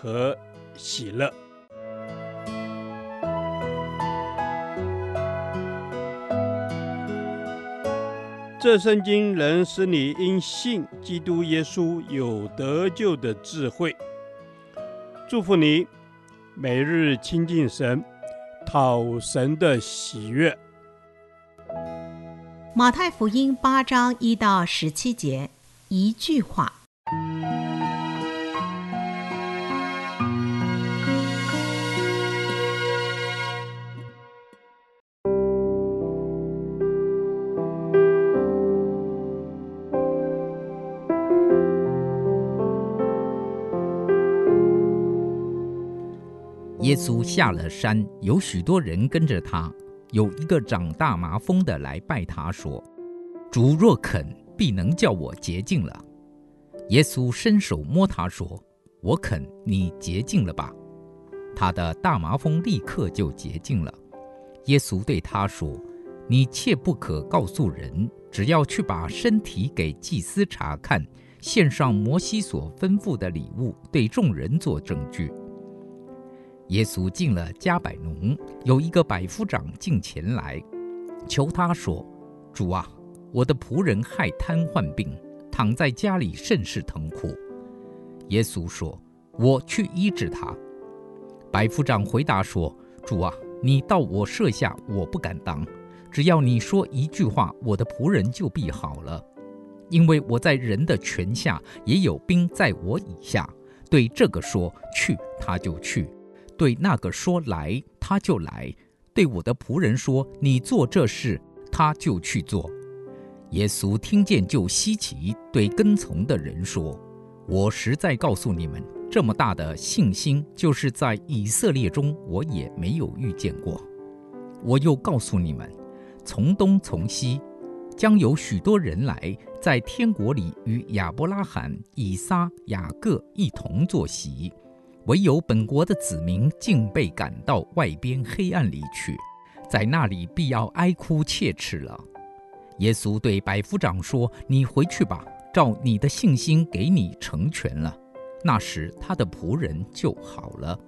和喜乐。这圣经能使你因信基督耶稣有得救的智慧。祝福你，每日亲近神，讨神的喜悦。马太福音八章一到十七节，一句话。耶稣下了山，有许多人跟着他。有一个长大麻风的来拜他说：“主若肯，必能叫我洁净了。”耶稣伸手摸他说：“我肯，你洁净了吧。”他的大麻风立刻就洁净了。耶稣对他说：“你切不可告诉人，只要去把身体给祭司查看，献上摩西所吩咐的礼物，对众人做证据。”耶稣进了迦百农，有一个百夫长进前来，求他说：“主啊，我的仆人害瘫痪病，躺在家里甚是疼苦。”耶稣说：“我去医治他。”百夫长回答说：“主啊，你到我舍下，我不敢当。只要你说一句话，我的仆人就必好了。因为我在人的权下，也有兵在我以下。对这个说去，他就去。”对那个说来，他就来；对我的仆人说，你做这事，他就去做。耶稣听见就稀奇，对跟从的人说：“我实在告诉你们，这么大的信心，就是在以色列中，我也没有遇见过。我又告诉你们，从东从西，将有许多人来，在天国里与亚伯拉罕、以撒、雅各一同坐席。”唯有本国的子民竟被赶到外边黑暗里去，在那里必要哀哭切齿了。耶稣对百夫长说：“你回去吧，照你的信心给你成全了。”那时他的仆人就好了。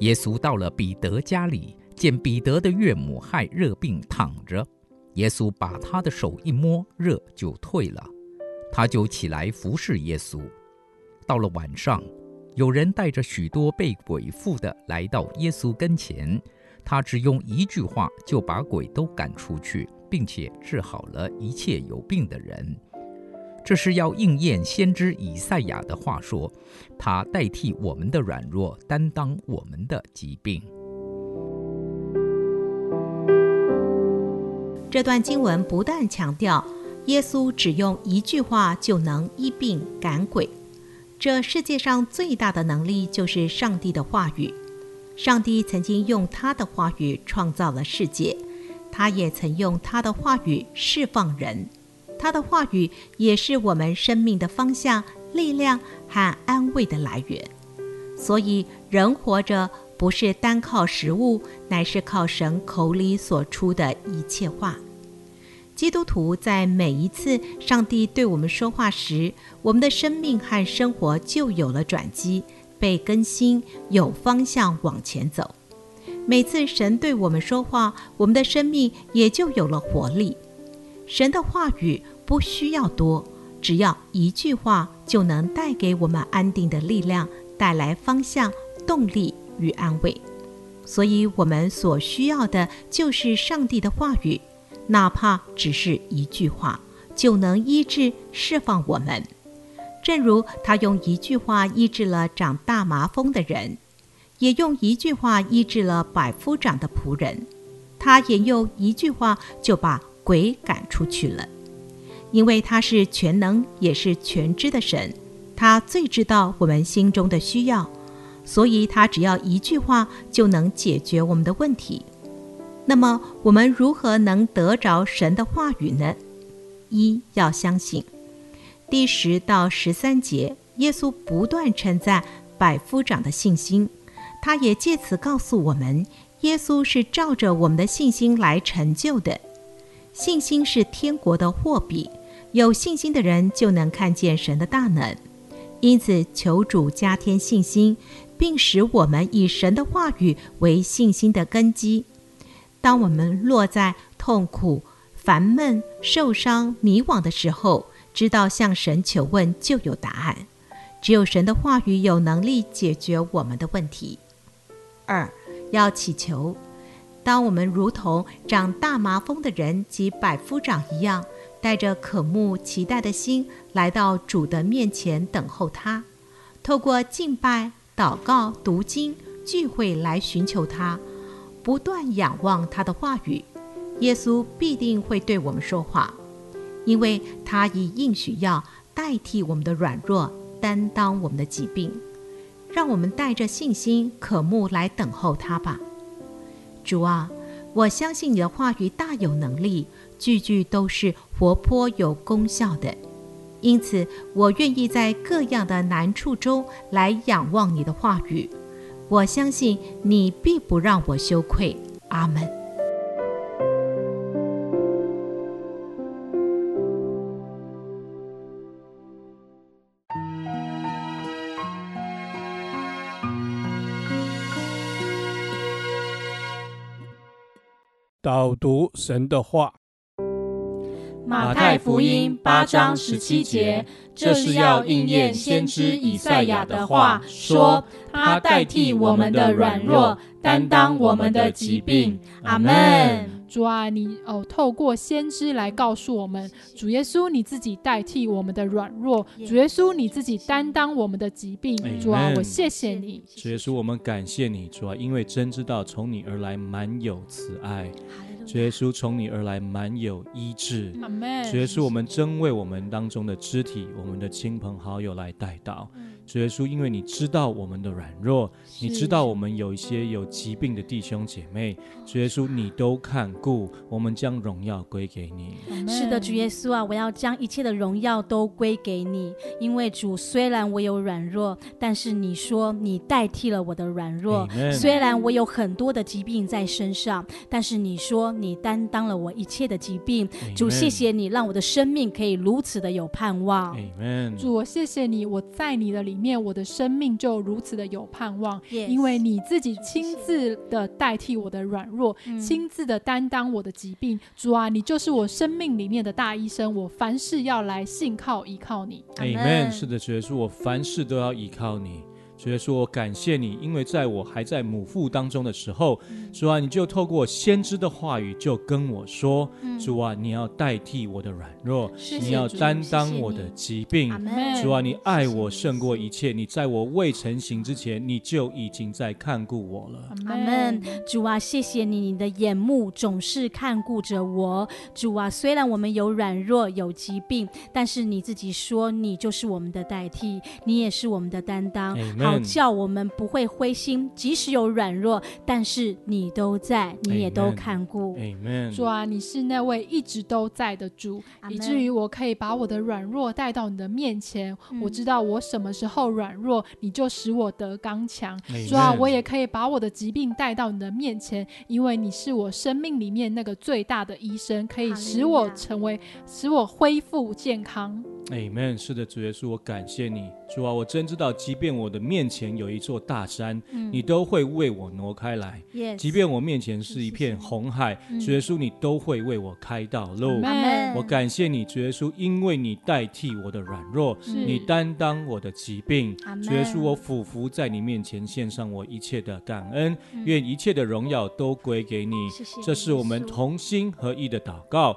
耶稣到了彼得家里，见彼得的岳母害热病躺着，耶稣把他的手一摸，热就退了，他就起来服侍耶稣。到了晚上。有人带着许多被鬼附的来到耶稣跟前，他只用一句话就把鬼都赶出去，并且治好了一切有病的人。这是要应验先知以赛亚的话说：“他代替我们的软弱，担当我们的疾病。”这段经文不但强调耶稣只用一句话就能医病赶鬼。这世界上最大的能力就是上帝的话语。上帝曾经用他的话语创造了世界，他也曾用他的话语释放人。他的话语也是我们生命的方向、力量和安慰的来源。所以，人活着不是单靠食物，乃是靠神口里所出的一切话。基督徒在每一次上帝对我们说话时，我们的生命和生活就有了转机，被更新，有方向往前走。每次神对我们说话，我们的生命也就有了活力。神的话语不需要多，只要一句话就能带给我们安定的力量，带来方向、动力与安慰。所以，我们所需要的就是上帝的话语。哪怕只是一句话，就能医治、释放我们。正如他用一句话医治了长大麻风的人，也用一句话医治了百夫长的仆人。他也用一句话就把鬼赶出去了。因为他是全能也是全知的神，他最知道我们心中的需要，所以他只要一句话就能解决我们的问题。那么，我们如何能得着神的话语呢？一要相信。第十到十三节，耶稣不断称赞百夫长的信心，他也借此告诉我们，耶稣是照着我们的信心来成就的。信心是天国的货币，有信心的人就能看见神的大能。因此，求主加添信心，并使我们以神的话语为信心的根基。当我们落在痛苦、烦闷、受伤、迷惘的时候，知道向神求问就有答案。只有神的话语有能力解决我们的问题。二，要祈求。当我们如同长大麻风的人及百夫长一样，带着渴慕期待的心来到主的面前等候他，透过敬拜、祷告、读经、聚会来寻求他。不断仰望他的话语，耶稣必定会对我们说话，因为他以应许要代替我们的软弱，担当我们的疾病。让我们带着信心、渴慕来等候他吧。主啊，我相信你的话语大有能力，句句都是活泼有功效的。因此，我愿意在各样的难处中来仰望你的话语。我相信你必不让我羞愧。阿门。导读神的话。马太福音八章十七节，这是要应验先知以赛亚的话，说他代替我们的软弱，担当我们的疾病。阿门。主啊，你哦，透过先知来告诉我们，主耶稣你自己代替我们的软弱，主耶稣你自己担当我们的疾病。主啊，我谢谢你。主耶稣，我们感谢你。主啊，因为真知道从你而来满有慈爱。主耶稣，从你而来满有医治。主耶稣，我们真为我们当中的肢体、我们的亲朋好友来代祷。主耶稣，因为你知道我们的软弱，你知道我们有一些有疾病的弟兄姐妹。主耶稣，你都看顾，我们将荣耀归给你。是的，主耶稣啊，我要将一切的荣耀都归给你。因为主，虽然我有软弱，但是你说你代替了我的软弱。虽然我有很多的疾病在身上，但是你说。你担当了我一切的疾病，Amen. 主，谢谢你让我的生命可以如此的有盼望。Amen. 主，我谢谢你，我在你的里面，我的生命就如此的有盼望，Yes. 因为你自己亲自的代替我的软弱，亲自的担当我的疾病。主啊，你就是我生命里面的大医生，我凡事要来信靠依靠你。Amen。是的，主耶稣，我凡事都要依靠你。主耶稣，我感谢你，因为在我还在母腹当中的时候，主啊，你就透过先知的话语就跟我说，嗯、主啊，你要代替我的软弱，谢谢你要担当我的疾病。谢谢主啊，你爱我胜过一切，你在我未成形之前，你就已经在看顾我了。阿门。主啊，谢谢你，你的眼目总是看顾着我。主啊，虽然我们有软弱有疾病，但是你自己说，你就是我们的代替，你也是我们的担当。好叫我们不会灰心，即使有软弱，但是你都在，你也都看顾。Amen. 主啊，你是那位一直都在的主，Amen. 以至于我可以把我的软弱带到你的面前。嗯、我知道我什么时候软弱，你就使我得刚强。Amen. 主啊，我也可以把我的疾病带到你的面前，因为你是我生命里面那个最大的医生，可以使我成为，使我恢复健康。Amen。是的，主耶稣，我感谢你。主啊，我真知道，即便我的面前有一座大山，嗯、你都会为我挪开来。Yes, 即便我面前是一片红海，主耶稣，你都会为我开道路。我感谢你，主耶稣，因为你代替我的软弱，你担当我的疾病。主耶稣，我俯伏在你面前，献上我一切的感恩，嗯、愿一切的荣耀都归给你。谢谢这是我们同心合意的祷告，